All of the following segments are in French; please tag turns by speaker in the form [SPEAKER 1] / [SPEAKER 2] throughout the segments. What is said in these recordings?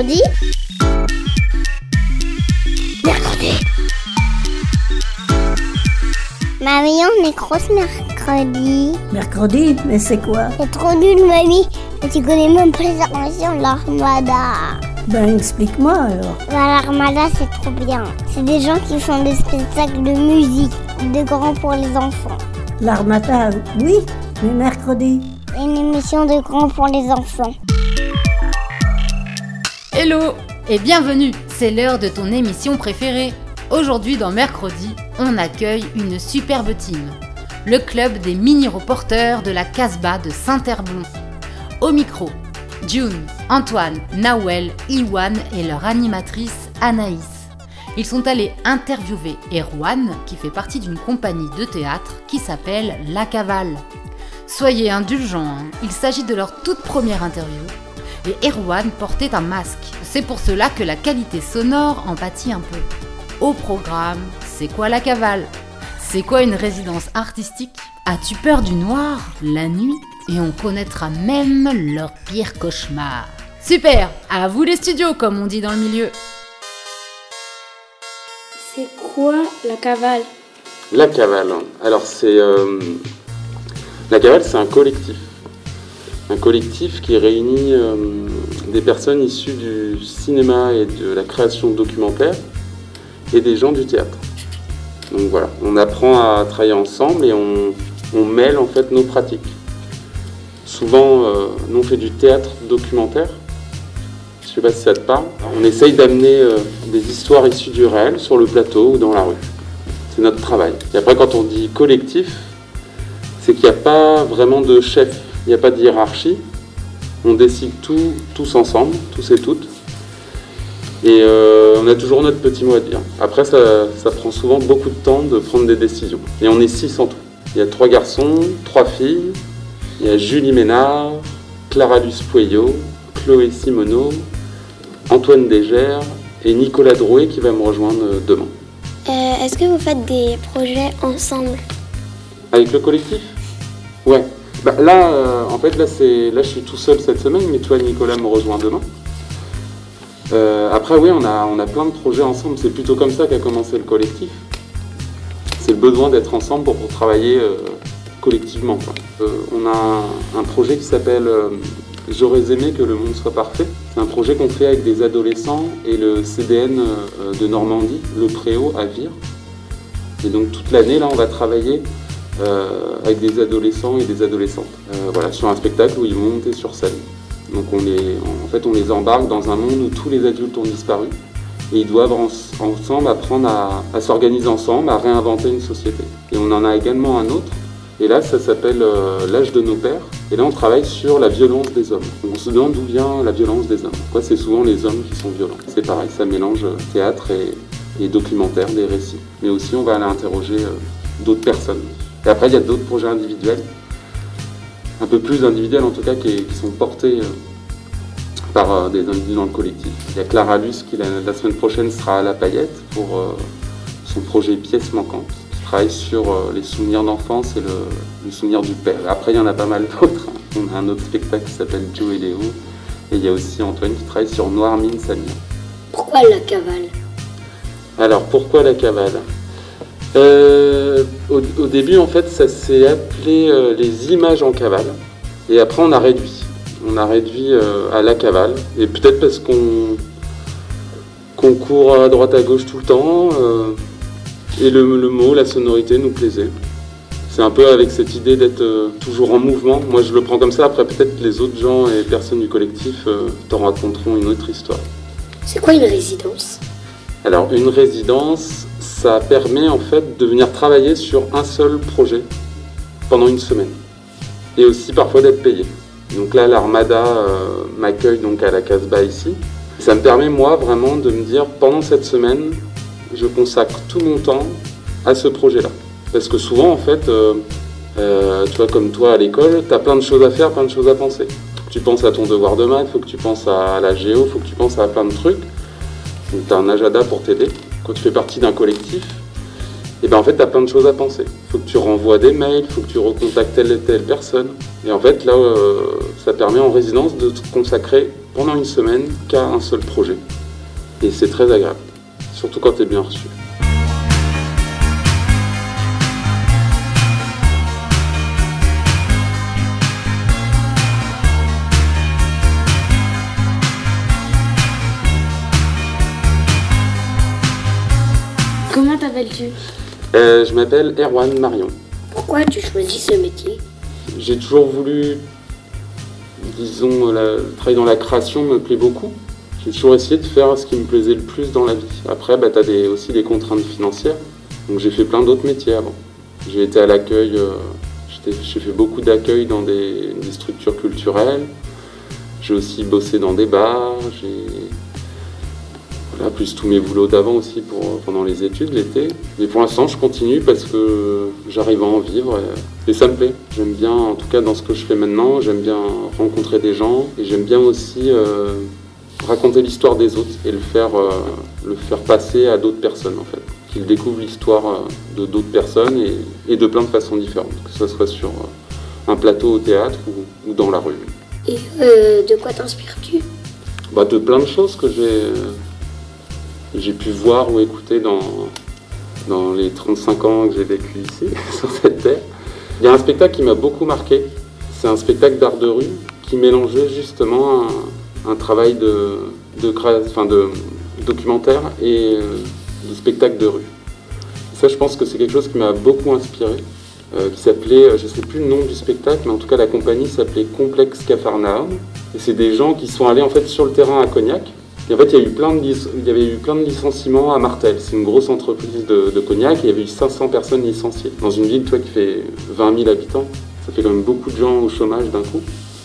[SPEAKER 1] Mercredi Mercredi Mamie, on est grosse mercredi.
[SPEAKER 2] Mercredi Mais c'est quoi?
[SPEAKER 1] C'est trop nul, mamie. Tu connais même pas les de l'armada.
[SPEAKER 2] Ben explique-moi alors.
[SPEAKER 1] Bah, L'armada, c'est trop bien. C'est des gens qui font des spectacles de musique, de grands pour les enfants.
[SPEAKER 2] L'armada, oui, mais mercredi.
[SPEAKER 1] Une émission de grands pour les enfants.
[SPEAKER 3] Hello et bienvenue, c'est l'heure de ton émission préférée. Aujourd'hui dans Mercredi, on accueille une superbe team. Le club des mini-reporters de la Casbah de Saint-Herblon. Au micro, June, Antoine, Nawel, Iwan et leur animatrice Anaïs. Ils sont allés interviewer Erwan, qui fait partie d'une compagnie de théâtre qui s'appelle La Cavale. Soyez indulgents, hein. il s'agit de leur toute première interview. Et Erwan portait un masque. C'est pour cela que la qualité sonore en pâtit un peu. Au programme, c'est quoi la cavale? C'est quoi une résidence artistique? As-tu peur du noir La nuit? Et on connaîtra même leur pire cauchemar. Super À vous les studios, comme on dit dans le milieu.
[SPEAKER 4] C'est quoi la cavale?
[SPEAKER 5] La cavale. Alors c'est euh, la cavale, c'est un collectif, un collectif qui réunit euh, des personnes issues du cinéma et de la création documentaire et des gens du théâtre. Donc voilà, on apprend à travailler ensemble et on, mêle en fait nos pratiques. Souvent, euh, nous on fait du théâtre documentaire. Je sais pas si ça te parle. On essaye d'amener euh, des histoires issues du réel sur le plateau ou dans la rue. C'est notre travail. Et après, quand on dit collectif, c'est qu'il n'y a pas vraiment de chef, il n'y a pas de hiérarchie. On décide tout, tous ensemble, tous et toutes. Et euh, on a toujours notre petit mot à dire. Après, ça, ça prend souvent beaucoup de temps de prendre des décisions. Et on est six en tout. Il y a trois garçons, trois filles. Il y a Julie Ménard, Clara Luce Pueyo, Chloé Simoneau, Antoine Dégère et Nicolas Drouet qui va me rejoindre demain.
[SPEAKER 4] Euh, Est-ce que vous faites des projets ensemble?
[SPEAKER 5] Avec le collectif? Ouais. Bah, là, euh, en fait, là, là, je suis tout seul cette semaine, mais toi, Nicolas, me rejoint demain. Euh, après, oui, on a, on a plein de projets ensemble. C'est plutôt comme ça qu'a commencé le collectif. C'est le besoin d'être ensemble pour, pour travailler euh, collectivement. on a un, projet qui s'appelle J'aurais aimé que le monde soit parfait. C'est un projet qu'on fait avec des adolescents et le CDN de Normandie, le Préau à Vire. Et donc toute l'année, là, on va travailler euh, avec des adolescents et des adolescentes. Euh, voilà, sur un spectacle où ils vont monter sur scène. Donc on les, en fait, on les embarque dans un monde où tous les adultes ont disparu. Et ils doivent en- ensemble apprendre à, s'organiser ensemble, à réinventer une société. Et on en a également un autre. Et là, ça s'appelle euh, L'âge de nos pères. Et là, on travaille sur la violence des hommes. On se demande d'où vient la violence des hommes. Pourquoi c'est souvent les hommes qui sont violents? C'est pareil, ça mélange théâtre et, documentaire, des récits. Mais aussi, on va aller interroger d'autres personnes. Et après, il y a d'autres projets individuels, un peu plus individuels en tout cas, qui, qui sont portés euh, par euh, des individus dans le collectif. Il y a Clara Luce qui, la, la semaine prochaine, sera à La Paillette pour euh, son projet Pièces manquantes, qui travaille sur euh, les souvenirs d'enfance et le, le souvenir du père. Après, il y en a pas mal d'autres. On a un autre spectacle qui s'appelle Joe et Léo. Et il y a aussi Antoine qui travaille sur Noir Mine Samia.
[SPEAKER 4] Pourquoi la cavale?
[SPEAKER 5] Alors pourquoi la cavale? Euh, au, au début, en fait, ça s'est appelé euh, les images en cavale. Et après, on a réduit. On a réduit euh, à la cavale. Et peut-être parce qu'on court à droite à gauche tout le temps. et le, le mot, la sonorité nous plaisait. C'est un peu avec cette idée d'être toujours en mouvement. Moi, je le prends comme ça. Après, peut-être que les autres gens et personnes du collectif t'en raconteront une autre histoire.
[SPEAKER 4] C'est quoi une résidence?
[SPEAKER 5] Alors, une résidence, ça permet en fait de venir travailler sur un seul projet pendant une semaine. Et aussi parfois d'être payé. Donc là, l'Armada euh, m'accueille donc à la Casbah ici. Ça me permet moi vraiment de me dire pendant cette semaine, je consacre tout mon temps à ce projet-là. Parce que souvent en fait, euh, euh, tu vois comme toi à l'école, tu as plein de choses à faire, plein de choses à penser. Tu penses à ton devoir de maths, faut que tu penses à la géo, faut que tu penses à plein de trucs. Donc tu as un agenda pour t'aider. Tu fais partie d'un collectif, et ben en fait tu as plein de choses à penser. faut que tu renvoies des mails, faut que tu recontactes telle et telle personne. Et en fait là, euh, ça permet en résidence de te consacrer pendant une semaine qu'à un seul projet. Et c'est très agréable, surtout quand tu es bien reçu.
[SPEAKER 4] T'appelles-tu
[SPEAKER 5] Euh, je m'appelle Erwan Marion.
[SPEAKER 4] Pourquoi tu choisis ce métier
[SPEAKER 5] J'ai toujours voulu, disons, la- le travail dans la création me plaît beaucoup. J'ai toujours essayé de faire ce qui me plaisait le plus dans la vie. Après, bah, tu as aussi des contraintes financières. Donc j'ai fait plein d'autres métiers avant. J'ai été à l'accueil, euh, j'ai fait beaucoup d'accueil dans des, des structures culturelles. J'ai aussi bossé dans des bars. J'ai plus tous mes boulots d'avant aussi pour, pendant les études l'été. Mais pour l'instant, je continue parce que j'arrive à en vivre et, et ça me plaît. J'aime bien, en tout cas dans ce que je fais maintenant, j'aime bien rencontrer des gens et j'aime bien aussi euh, raconter l'histoire des autres et le faire, euh, le faire passer à d'autres personnes en fait. Qu'ils découvrent l'histoire euh, de d'autres personnes et, et de plein de façons différentes, que ce soit sur euh, un plateau au théâtre ou, ou dans la rue.
[SPEAKER 4] Et euh, de quoi t'inspires-tu?
[SPEAKER 5] Bah, de plein de choses que j'ai euh, j'ai pu voir ou écouter dans, dans les 35 ans que j'ai vécu ici, sur cette terre. Il y a un spectacle qui m'a beaucoup marqué. C'est un spectacle d'art de rue qui mélangeait justement un, travail de, de, enfin de documentaire et euh, de spectacle de rue. Ça, je pense que c'est quelque chose qui m'a beaucoup inspiré, euh, qui s'appelait, euh, je ne sais plus le nom du spectacle, mais en tout cas la compagnie s'appelait Complexe Cafarnaum. Et c'est des gens qui sont allés en fait sur le terrain à Cognac. En fait, il y, a eu plein de il y avait eu plein de licenciements à Martel. C'est une grosse entreprise de, Cognac. Et il y avait eu 500 personnes licenciées. Dans une ville, toi, qui fait 20 000 habitants, ça fait quand même beaucoup de gens au chômage d'un coup.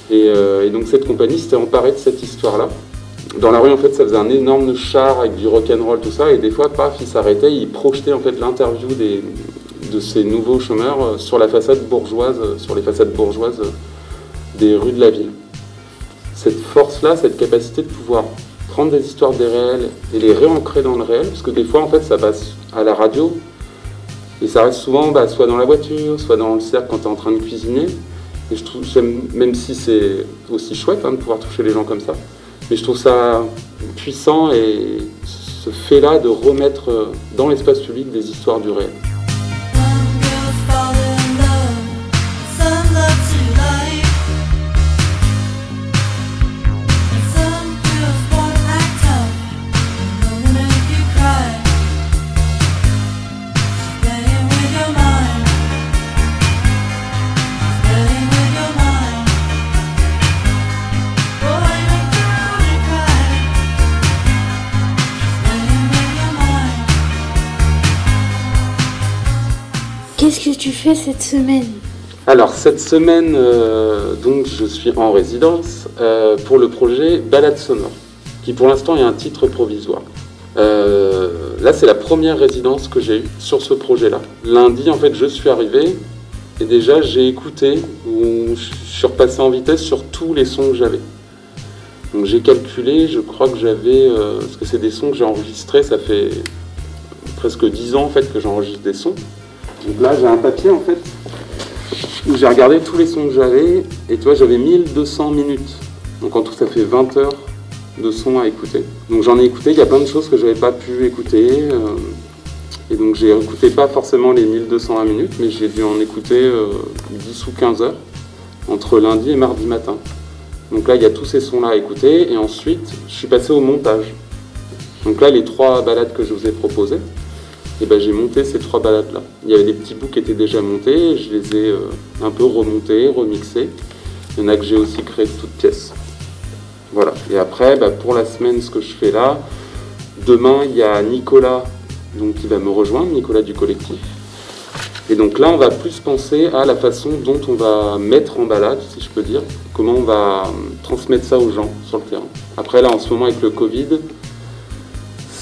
[SPEAKER 5] Et, euh, et donc cette compagnie s'était emparée de cette histoire-là. Dans la rue, en fait, ça faisait un énorme char avec du rock'n'roll, tout ça. Et des fois, paf, ils s'arrêtaient, ils projetaient en fait l'interview des, de ces nouveaux chômeurs euh, sur la façade bourgeoise, euh, sur les façades bourgeoises des rues de la ville. Cette force-là, cette capacité de pouvoir prendre des histoires des réels et les réancrer dans le réel, parce que des fois, en fait, ça passe à la radio, et ça reste souvent bah, soit dans la voiture, soit dans le cercle quand tu es en train de cuisiner. Et je trouve, même si c'est aussi chouette hein, de pouvoir toucher les gens comme ça, mais je trouve ça puissant et ce fait-là de remettre euh, dans l'espace public des histoires du réel.
[SPEAKER 4] Cette semaine
[SPEAKER 5] Alors cette semaine, euh, donc je suis en résidence euh, pour le projet Balade sonore, qui pour l'instant est un titre provisoire. Euh, là, c'est la première résidence que j'ai eue sur ce projet-là. Lundi, en fait, je suis arrivé et déjà j'ai écouté ou je suis repassé en vitesse sur tous les sons que j'avais. Donc j'ai calculé, je crois que j'avais, parce que c'est des sons que j'ai enregistrés, ça fait presque 10 ans en fait que j'enregistre des sons. Donc là, j'ai un papier en fait où j'ai regardé tous les sons que j'avais, et tu vois, j'avais 1200 minutes. Donc en tout, ça fait 20 heures de sons à écouter. Donc j'en ai écouté, il y a plein de choses que j'avais pas pu écouter. euh, et donc j'ai écouté pas forcément les 1220 minutes, mais j'ai dû en écouter euh, 10 ou 15 heures entre lundi et mardi matin. Donc là, il y a tous ces sons-là à écouter, et ensuite, je suis passé au montage. Donc là, les trois balades que je vous ai proposées, et ben j'ai monté ces trois balades là. Il y avait des petits bouts qui étaient déjà montés, je les ai euh, un peu remontés, remixés. Il y en a que j'ai aussi créé de toutes pièces. Voilà. Et après, bah, pour la semaine, ce que je fais là, demain il y a Nicolas donc, qui va me rejoindre, Nicolas du collectif. Et donc là, on va plus penser à la façon dont on va mettre en balade, si je peux dire, comment on va euh, transmettre ça aux gens sur le terrain. Après, là, en ce moment, avec le Covid,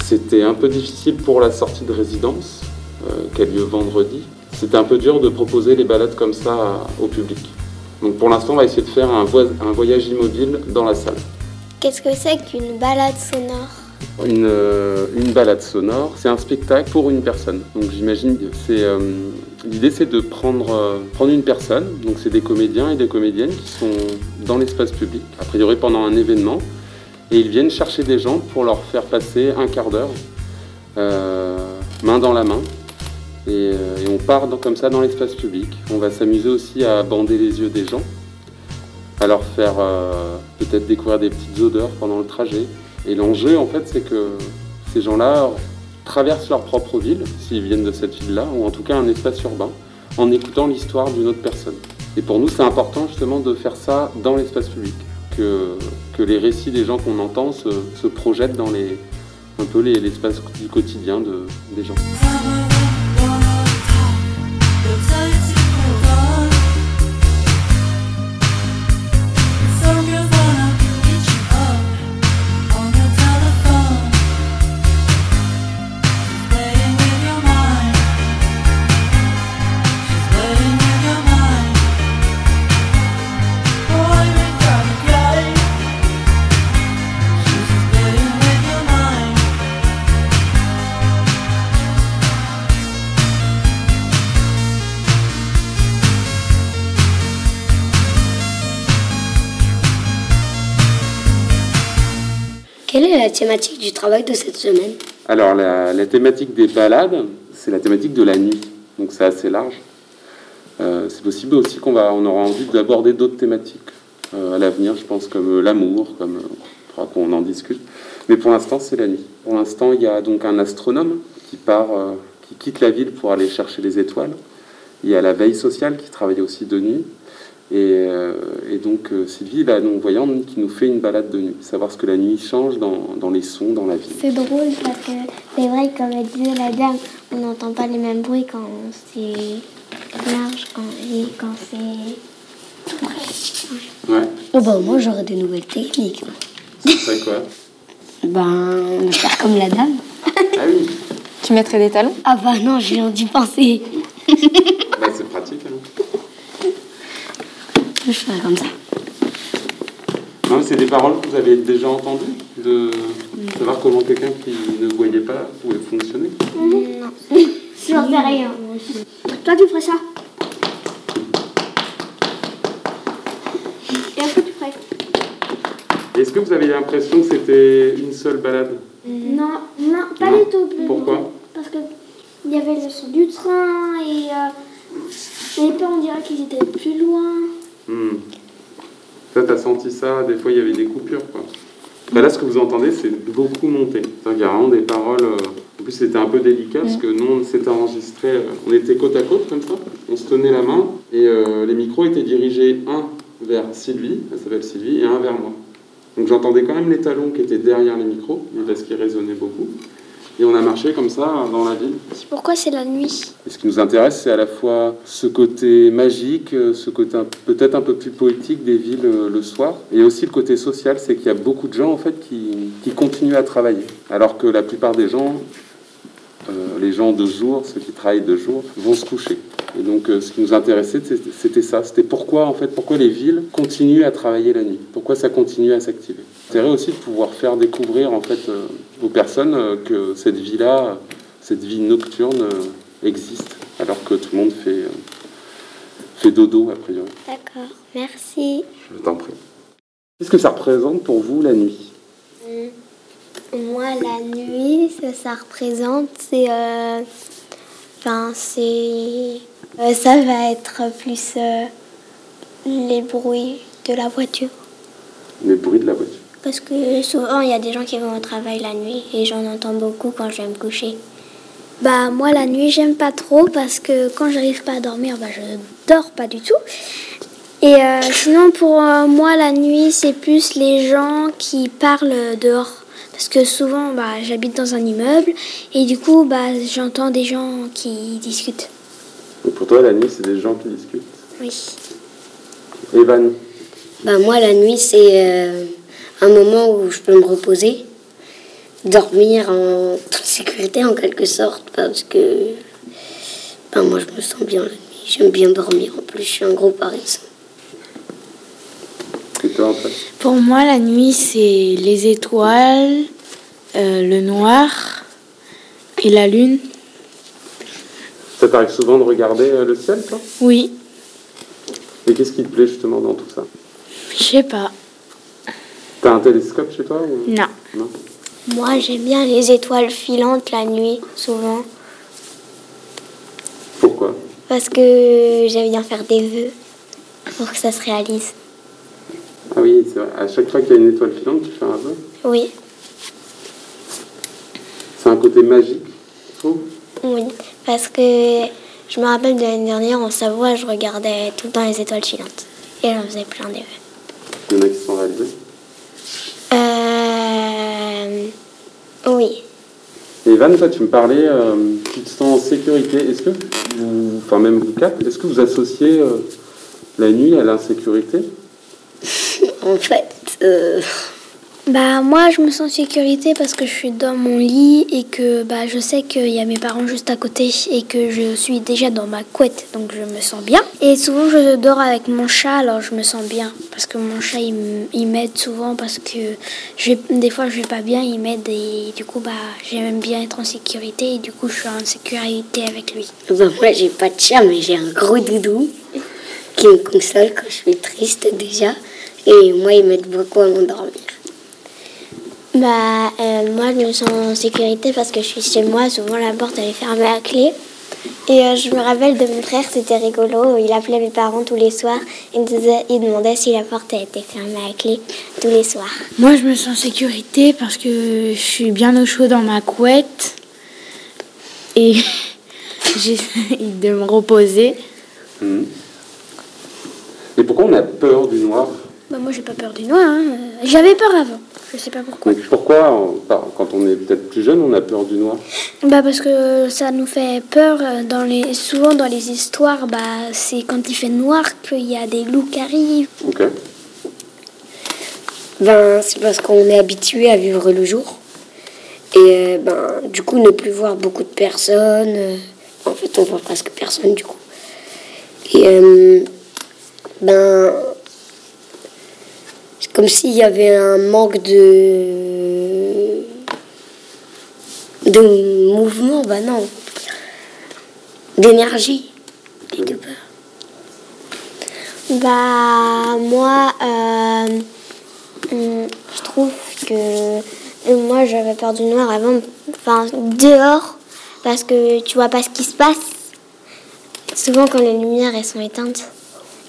[SPEAKER 5] c'était un peu difficile pour la sortie de résidence, euh, qui a lieu vendredi. C'était un peu dur de proposer les balades comme ça à- au public. Donc pour l'instant, on va essayer de faire un, voyage immobile dans la salle.
[SPEAKER 1] Qu'est-ce que c'est qu'une balade sonore?
[SPEAKER 5] Une, euh, une balade sonore, c'est un spectacle pour une personne. Donc j'imagine que c'est euh, l'idée, c'est de prendre euh, prendre une personne. Donc c'est des comédiens et des comédiennes qui sont dans l'espace public, a priori pendant un événement, Et ils viennent chercher des gens pour leur faire passer un quart d'heure, euh, main dans la main. Et, euh, on part comme ça dans l'espace public. On va s'amuser aussi à bander les yeux des gens, à leur faire euh, peut-être découvrir des petites odeurs pendant le trajet. Et l'enjeu, en fait, c'est que ces gens-là traversent leur propre ville, s'ils viennent de cette ville-là, ou en tout cas un espace urbain, en écoutant l'histoire d'une autre personne. Et pour nous, c'est important justement de faire ça dans l'espace public, que, les récits des gens qu'on entend se, projettent dans les, un peu les- l'espace du quotidien de- des gens.
[SPEAKER 4] Thématique du travail de cette semaine
[SPEAKER 5] Alors, la, thématique des balades, c'est la thématique de la nuit. Donc, c'est assez large. Euh, c'est possible aussi qu'on on aura envie d'aborder d'autres thématiques euh, à l'avenir, je pense, comme euh, l'amour, comme euh, qu'on en discute. Mais pour l'instant, c'est la nuit. Pour l'instant, il y a donc un astronome qui part, qui quitte la ville pour aller chercher les étoiles. Il y a la veille sociale qui travaille aussi de nuit. Et, euh, et donc, euh, Sylvie, la non-voyante, qui nous fait une balade de nuit, savoir ce que la nuit change dans, dans les sons, dans la ville.
[SPEAKER 1] C'est drôle parce que c'est vrai, comme elle disait la dame, on n'entend pas les mêmes bruits quand c'est large quand, et quand c'est tout près.
[SPEAKER 5] Ouais,
[SPEAKER 4] Oh bah moi j'aurais des nouvelles techniques.
[SPEAKER 5] c'est quoi?
[SPEAKER 4] Ben, faire comme la dame.
[SPEAKER 5] Ah oui,
[SPEAKER 6] Tu mettrais des talons?
[SPEAKER 4] Ah bah non, j'ai viens d'y penser.
[SPEAKER 5] bah, c'est pratique. hein.
[SPEAKER 4] Je ferais comme ça.
[SPEAKER 5] Non, mais c'est des paroles que vous avez déjà entendues, de savoir comment quelqu'un qui ne voyait pas pouvait fonctionner.
[SPEAKER 1] J'en sais rien. Toi, tu ferais ça? Et après, tu ferais
[SPEAKER 5] Est-ce que vous avez l'impression que c'était une seule balade?
[SPEAKER 1] Non, non, pas
[SPEAKER 5] Non.
[SPEAKER 1] du tout. plus
[SPEAKER 5] Pourquoi?
[SPEAKER 1] Parce que il y avait le son du train et euh, les pas, on dirait qu'ils étaient plus loin.
[SPEAKER 5] Hmm. Toi, t'as senti ça, des fois il y avait des coupures, quoi. Bah là, ce que vous entendez, c'est beaucoup monté. Qu'il y a vraiment des paroles. euh, En plus, c'était un peu délicat parce que nous, on s'était enregistré. euh, On était côte à côte comme ça. On se tenait la main et euh, les micros étaient dirigés un vers Sylvie, elle s'appelle Sylvie, et un vers moi. Donc j'entendais quand même les talons qui étaient derrière les micros, parce qu'ils résonnaient beaucoup. Et on a marché comme ça dans la ville.
[SPEAKER 1] Pourquoi c'est la nuit?
[SPEAKER 5] Et ce qui nous intéresse, c'est à la fois ce côté magique, euh, ce côté peut-être un peu plus poétique des villes euh, le soir, et aussi le côté social, c'est qu'il y a beaucoup de gens en fait qui, qui continuent à travailler, alors que la plupart des gens, euh, les gens de jour, ceux qui travaillent de jour, vont se coucher. Et donc, euh, ce qui nous intéressait, c'était- c'était ça. C'était pourquoi, en fait, pourquoi les villes continuent à travailler la nuit? Pourquoi ça continue à s'activer? L'intérêt aussi de pouvoir faire découvrir, en fait, euh, aux personnes euh, que cette vie-là, cette vie nocturne euh, existe, alors que tout le monde fait, euh, fait dodo, a priori.
[SPEAKER 1] D'accord, merci.
[SPEAKER 5] Je t'en prie. Qu'est-ce que ça représente pour vous, la nuit?
[SPEAKER 1] Moi, la nuit, que ça représente, c'est. euh, Enfin, c'est. euh, ça va être plus euh, les bruits de la voiture.
[SPEAKER 5] Les bruits de la voiture.
[SPEAKER 1] Parce que souvent, il y a des gens qui vont au travail la nuit et j'en entends beaucoup quand je vais me coucher. Bah, moi, la nuit, j'aime pas trop parce que quand j'arrive pas à dormir, bah, je dors pas du tout. Et euh, sinon, pour euh, moi, la nuit, c'est plus les gens qui parlent dehors. Parce que souvent, bah, j'habite dans un immeuble et du coup, bah, j'entends des gens qui discutent.
[SPEAKER 5] Donc pour toi, la nuit, c'est des gens qui discutent?
[SPEAKER 1] Oui.
[SPEAKER 5] Evan,
[SPEAKER 4] Bah moi la nuit c'est euh, un moment où je peux me reposer, dormir en toute sécurité en quelque sorte parce que bah, moi je me sens bien la nuit. J'aime bien dormir en plus, je suis un gros parisien.
[SPEAKER 6] Pour moi, la nuit, c'est les étoiles, euh, le noir et la lune.
[SPEAKER 5] Ça t'arrive souvent de regarder euh, le ciel, toi?
[SPEAKER 6] Oui,
[SPEAKER 5] Et qu'est-ce qui te plaît justement dans tout ça?
[SPEAKER 6] Je sais pas.
[SPEAKER 5] T'as un télescope chez toi ou-
[SPEAKER 6] Non.
[SPEAKER 5] Non
[SPEAKER 1] Moi, j'aime bien les étoiles filantes la nuit, souvent.
[SPEAKER 5] Pourquoi?
[SPEAKER 1] Parce que j'aime bien faire des vœux pour que ça se réalise.
[SPEAKER 5] Ah oui, c'est vrai. À chaque fois qu'il y a une étoile filante, tu fais un vœu?
[SPEAKER 1] Oui,
[SPEAKER 5] C'est un côté magique,
[SPEAKER 1] oui. Parce que je me rappelle de l'année dernière en Savoie, je regardais tout le temps les étoiles filantes. Et j'en faisais plein des vœux.
[SPEAKER 5] Il y en a qui sont réalisés.
[SPEAKER 1] Euh... Oui.
[SPEAKER 5] Et Van, toi, tu me parlais, euh, tu te sens en sécurité. Est-ce que, vous, enfin même vous quatre, est-ce que vous associez euh, la nuit à l'insécurité?
[SPEAKER 4] En fait, euh,
[SPEAKER 1] Bah moi je me sens en sécurité parce que je suis dans mon lit et que bah je sais qu'il y a mes parents juste à côté et que je suis déjà dans ma couette donc je me sens bien. Et souvent je dors avec mon chat alors je me sens bien parce que mon chat il m'aide souvent parce que je des fois je vais pas bien il m'aide et du coup bah j'aime bien être en sécurité et du coup je suis en sécurité avec lui.
[SPEAKER 4] ben, moi j'ai pas de chat, mais j'ai un gros doudou qui me console quand je suis triste déjà. Et moi, il m'aide beaucoup à m'endormir.
[SPEAKER 1] Bah, euh, moi, je me sens en sécurité parce que je suis chez moi. Souvent, la porte, elle est fermée à clé. Et euh, je me rappelle de mon frère, c'était rigolo. Il appelait mes parents tous les soirs. Il, disait, il demandait si la porte était fermée à clé tous les soirs.
[SPEAKER 6] Moi, je me sens en sécurité parce que je suis bien au chaud dans ma couette et j'essaie de me reposer.
[SPEAKER 5] Mhm. Et pourquoi on a peur du noir?
[SPEAKER 1] Bah, moi, j'ai pas peur du noir. hein. J'avais peur avant. Je sais pas pourquoi.
[SPEAKER 5] Donc, Pourquoi, on- quand on est peut-être plus jeune, on a peur du noir?
[SPEAKER 1] Bah, parce que ça nous fait peur. euh, Dans les, souvent, dans les histoires, bah, c'est quand il fait noir qu'il y a des loups qui arrivent.
[SPEAKER 5] Ok.
[SPEAKER 4] Ben, c'est parce qu'on est habitué à vivre le jour. Et euh, ben, du coup, ne plus voir beaucoup de personnes. euh, en fait, on voit presque personne du coup. Et euh, ben, comme s'il y avait un manque de de mouvement. Ben non, d'énergie et de peur.
[SPEAKER 1] Bah, moi, euh, je trouve que euh, moi j'avais peur du noir avant, enfin dehors, parce que tu vois pas ce qui se passe. Souvent, quand les lumières elles sont éteintes,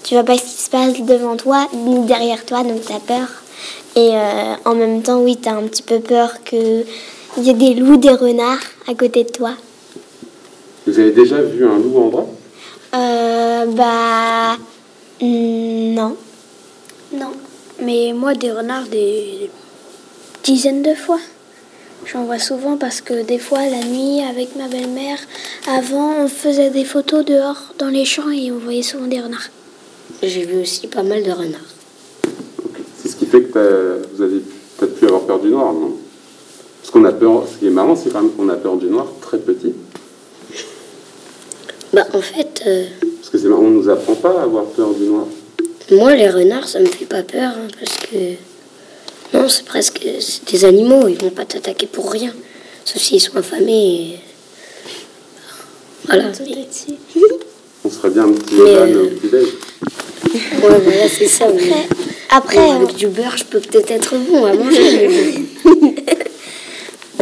[SPEAKER 1] tu vois pas ce qui se passe devant toi ni derrière toi, donc t'as peur. Et euh, en même temps, oui, t'as un petit peu peur qu'il y ait des loups, des renards à côté de toi.
[SPEAKER 5] Vous avez déjà vu un loup en vrai
[SPEAKER 1] Euh, bah. Non. Non. Mais moi, des renards, des dizaines de fois. J'en vois souvent parce que des fois, la nuit, avec ma belle-mère, avant, on faisait des photos dehors dans les champs et on voyait souvent des renards.
[SPEAKER 4] J'ai vu aussi pas mal de renards.
[SPEAKER 5] C'est ce qui fait que vous avez peut-être pu avoir peur du noir, non? Parce qu'on a peur, ce qui est marrant, c'est quand même qu'on a peur du noir très petit.
[SPEAKER 4] Bah, en fait, euh,
[SPEAKER 5] Parce que c'est marrant, on nous apprend pas à avoir peur du noir.
[SPEAKER 4] moi, les renards, ça me fait pas peur hein, parce que. Non, c'est presque. C'est des animaux, ils vont pas t'attaquer pour rien. Sauf s'ils sont affamés. et- Voilà.
[SPEAKER 5] On serait bien un petit van
[SPEAKER 4] euh,
[SPEAKER 5] au petit-déj.
[SPEAKER 4] Ouais, voilà, c'est ça. mais-
[SPEAKER 1] Après,
[SPEAKER 4] Bon,
[SPEAKER 1] euh,
[SPEAKER 4] avec du beurre, je peux peut-être être bon à manger.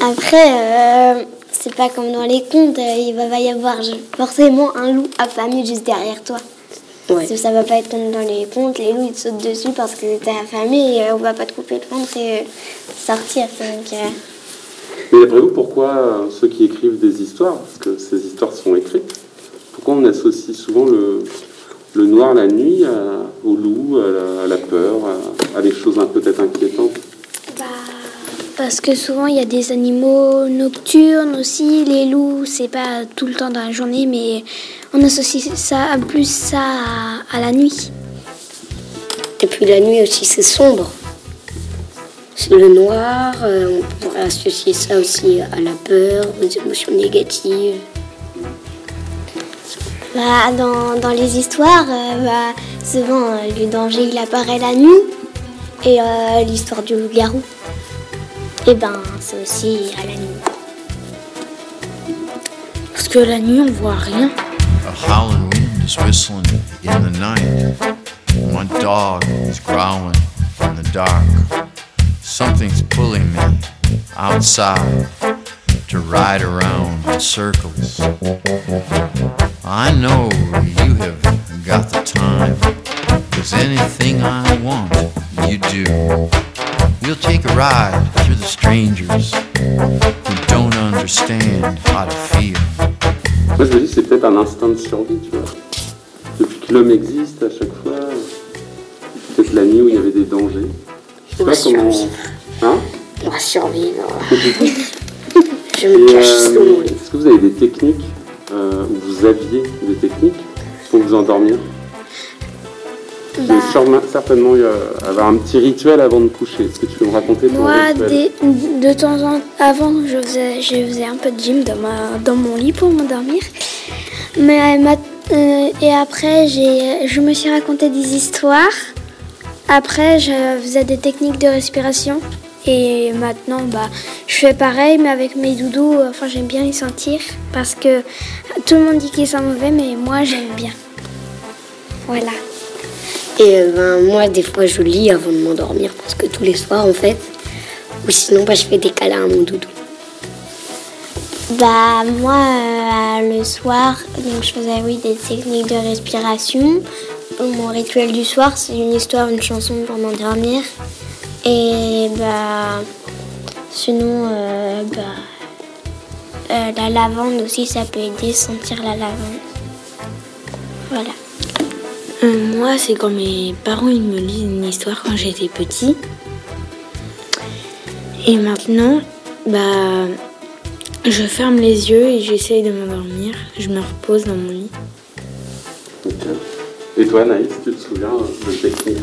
[SPEAKER 1] après euh, c'est pas comme dans les contes, euh, il va, va y avoir forcément un loup affamé juste derrière toi.
[SPEAKER 4] Ouais.
[SPEAKER 1] Parce que ça va pas être comme dans les contes, les loups ils te sautent dessus parce que t'es affamé et euh, on va pas te couper le ventre et euh, sortir. Donc, euh,
[SPEAKER 5] Mais d'après vous, pourquoi euh, ceux qui écrivent des histoires, parce que ces histoires sont écrites, pourquoi on associe souvent le, le noir la nuit à- au loup, à la, à la peur, à, à des choses un- peut-être inquiétantes
[SPEAKER 1] bah, parce que souvent il y a des animaux nocturnes aussi. Les loups, c'est pas tout le temps dans la journée, mais on associe ça plus ça à, à la nuit.
[SPEAKER 4] Et puis la nuit aussi, c'est sombre. C'est le noir, euh, on pourrait associer ça aussi à la peur, aux émotions négatives.
[SPEAKER 1] Bah, dans, dans les histoires, euh, bah, souvent euh, le danger il apparaît la nuit. Et euh, l'histoire du loup-garou, et ben c'est aussi à la nuit.
[SPEAKER 6] Parce que la nuit, on voit rien.
[SPEAKER 7] A howling wind is whistling in the night. My dog is growling in the dark. Something's pulling me outside to ride around in circles. I know you have got the time, 'cause anything I want, you do. We'll take a ride through the strangers who don't understand how to feel.
[SPEAKER 5] Moi, je me dis, c'est peut-être un instinct de survie, tu vois. Depuis que l'homme existe, à chaque fois, peut-être la nuit où il y avait des dangers. Je sais
[SPEAKER 4] On
[SPEAKER 5] pas
[SPEAKER 4] va
[SPEAKER 5] comment.
[SPEAKER 4] survivre.
[SPEAKER 5] Hein
[SPEAKER 4] On va survivre. Je me cache
[SPEAKER 5] euh,
[SPEAKER 4] sous.
[SPEAKER 5] Est-ce que vous avez des techniques, vous aviez des techniques pour vous endormir
[SPEAKER 1] Bah,
[SPEAKER 5] sûrement- certainement euh, avoir un petit rituel avant de coucher. Est-ce que tu peux me raconter ton
[SPEAKER 1] Moi, des- de temps en temps, avant, je faisais, je faisais un peu de gym dans, ma, dans mon lit pour m'endormir. Mais ma- euh, et après, je me suis raconté des histoires. Après, je faisais des techniques de respiration. Et maintenant, bah, je fais pareil, mais avec mes doudous. Enfin, j'aime bien les sentir parce que tout le monde dit qu'ils sont mauvais, mais moi, j'aime bien. Voilà.
[SPEAKER 4] Et euh, ben, moi, des fois, je lis avant de m'endormir parce que tous les soirs, en fait. Ou sinon, bah, je fais des câlins à mon doudou.
[SPEAKER 1] Bah moi euh, le soir, donc je faisais oui des techniques de respiration. Mon rituel du soir, c'est une histoire, une chanson pour m'endormir. Et bah sinon euh, bah, euh, la lavande aussi, ça peut aider, sentir la lavande. Voilà.
[SPEAKER 6] Euh, moi, c'est quand mes parents ils me lisent une histoire quand j'étais petit. Et maintenant, bah, je ferme les yeux et j'essaye de m'endormir. Je me repose dans mon lit.
[SPEAKER 5] Et toi, Naïs, tu te souviens de techniques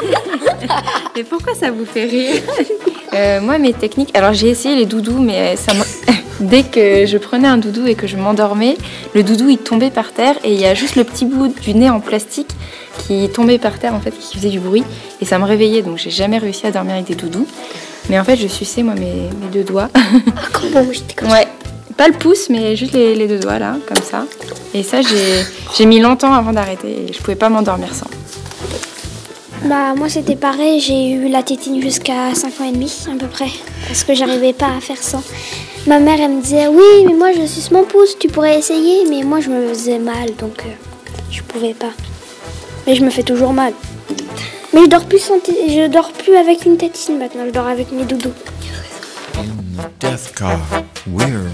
[SPEAKER 8] Mais pourquoi ça vous fait rire Euh, Moi, mes techniques. Alors, j'ai essayé les doudous, mais ça m'a- dès que je prenais un doudou et que je m'endormais, le doudou il tombait par terre et il y a juste le petit bout du nez en plastique qui tombait par terre en fait, qui faisait du bruit et ça me réveillait. Donc, j'ai jamais réussi à dormir avec des doudous. Mais en fait, je suçais moi mes, mes deux doigts.
[SPEAKER 4] Comment j'étais comme
[SPEAKER 8] ouais. Pas le pouce, mais juste les, les deux doigts là, comme ça. Et ça, j'ai j'ai mis longtemps avant d'arrêter et je pouvais pas m'endormir sans.
[SPEAKER 1] Bah moi c'était pareil, j'ai eu la tétine jusqu'à 5 ans et demi à peu près, parce que j'arrivais pas à faire sans. Ma mère elle me disait oui mais moi je suce mon pouce, tu pourrais essayer, mais moi je me faisais mal donc euh, je pouvais pas. Mais je me fais toujours mal. Mais je dors plus sans je dors plus avec une tétine maintenant, je dors avec mes doudous.
[SPEAKER 7] We're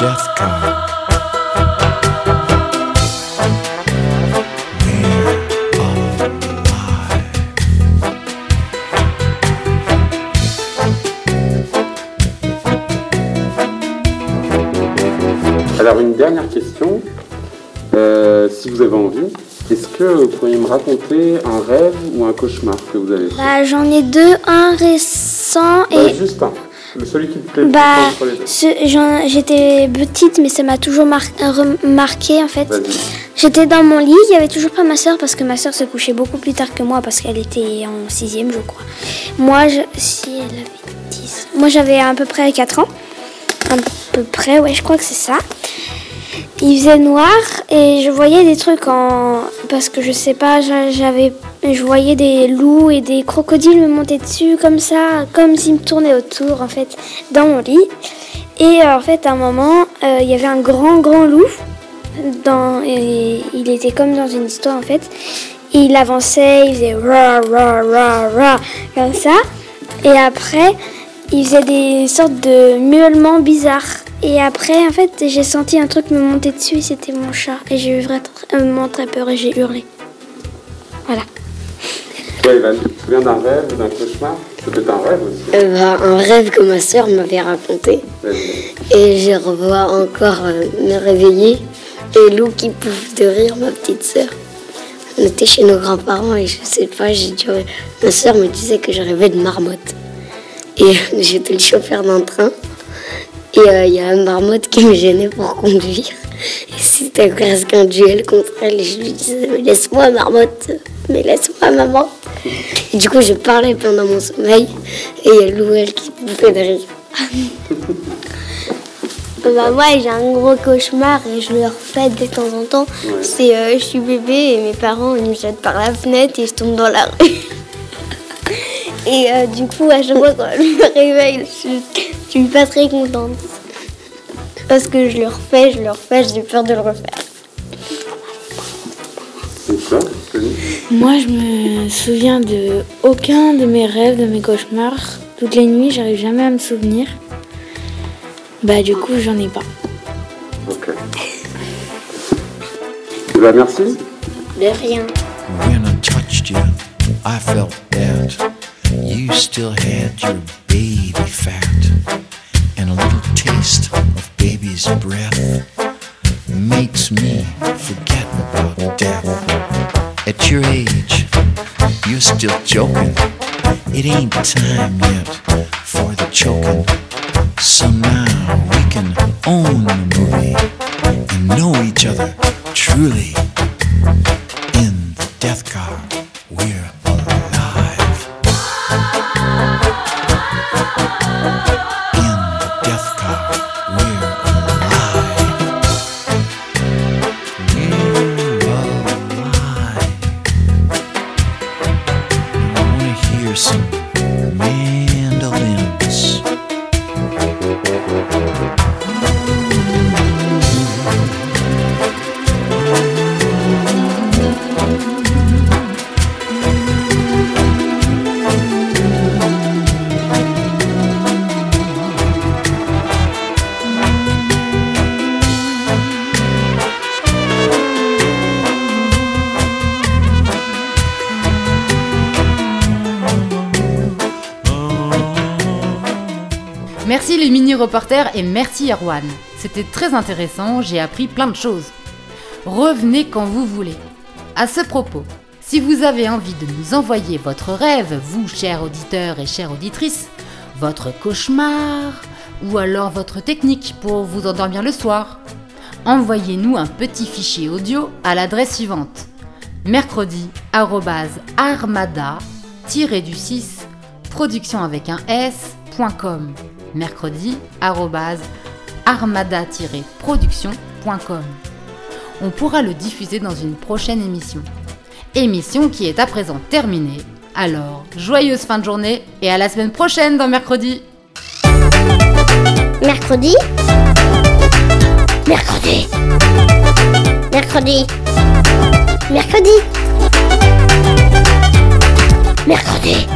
[SPEAKER 7] alive.
[SPEAKER 5] Une dernière question. Euh, si vous avez envie, est-ce que vous pourriez me raconter un rêve ou un cauchemar que vous avez fait
[SPEAKER 1] Bah j'en ai deux, un récent et
[SPEAKER 5] Bah, Juste un. Le- Celui qui te le
[SPEAKER 1] Bah, j'en- j'étais petite, mais ça m'a toujours mar- remarqué en fait. J'étais dans mon lit, il y avait toujours pas ma soeur parce que ma soeur se couchait beaucoup plus tard que moi parce qu'elle était en sixième, je crois. Moi, je, si elle avait 10, moi j'avais à peu près 4 ans, à peu près, ouais, je crois que c'est ça. Il faisait noir et je voyais des trucs en parce que je sais pas, j'a- j'avais, je voyais des loups et des crocodiles me monter dessus comme ça, comme s'ils me tournaient autour en fait dans mon lit. Et euh, en fait, à un moment, euh, il y avait un grand grand loup dans, et il était comme dans une histoire en fait. Il avançait, il faisait ra ra ra ra comme ça. Et après, il faisait des sortes de miaulements bizarres. Et après, en fait, j'ai senti un truc me monter dessus et c'était mon chat. Et j'ai eu vraiment très peur et j'ai hurlé. Voilà.
[SPEAKER 5] Toi, Evan, tu te souviens d'un rêve ou d'un cauchemar? Peut-être un rêve aussi?
[SPEAKER 4] Euh, bah, un rêve que ma soeur m'avait raconté. Et je revois encore euh, me réveiller et Lou qui pouffe de rire, ma petite sœur. On était chez nos grands-parents et je sais pas, j'ai dit, ouais, ma sœur me disait que je rêvais de marmotte. Et j'étais le chauffeur d'un train. Et euh, il y a un marmotte qui me gênait pour conduire. Et c'était presque un duel contre elle. Et je lui disais, mais laisse-moi marmotte, mais laisse-moi maman. Et du coup, je parlais pendant mon sommeil. Et il y a Lou, elle, qui bouffait de rire.
[SPEAKER 1] Bah moi j'ai un gros cauchemar et je le refais de temps en temps.
[SPEAKER 5] Ouais.
[SPEAKER 1] C'est euh, je suis bébé et mes parents ils me jettent par la fenêtre et je tombe dans la rue. et euh, du coup à chaque fois quand je me réveille, je, suis- je suis pas très contente. Parce que je le refais, je le refais, j'ai peur de le refaire.
[SPEAKER 6] Moi, je me souviens de aucun de mes rêves, de mes cauchemars. Toutes les nuits, j'arrive jamais à me souvenir. Bah, du coup, j'en ai pas.
[SPEAKER 5] Ok. Eh ben, merci.
[SPEAKER 1] De rien.
[SPEAKER 7] When I touched you, I felt that you still had your baby fat baby's breath makes me forget about death. At your age, you're still joking. It ain't time yet for the choking. So now we can own
[SPEAKER 3] years. Mini-reporters et merci Erwan. C'était très intéressant, j'ai appris plein de choses. Revenez quand vous voulez. À ce propos, si vous avez envie de nous envoyer votre rêve, vous, chers auditeurs et chères auditrices, votre cauchemar, ou alors votre technique pour vous endormir le soir, envoyez-nous un petit fichier audio à l'adresse suivante mercredi armada du 6 production avec un s.com mercredi armada production.com On pourra le diffuser dans une prochaine émission. Émission qui est à présent terminée. Alors, joyeuse fin de journée et à la semaine prochaine dans mercredi.
[SPEAKER 1] Mercredi Mercredi Mercredi Mercredi Mercredi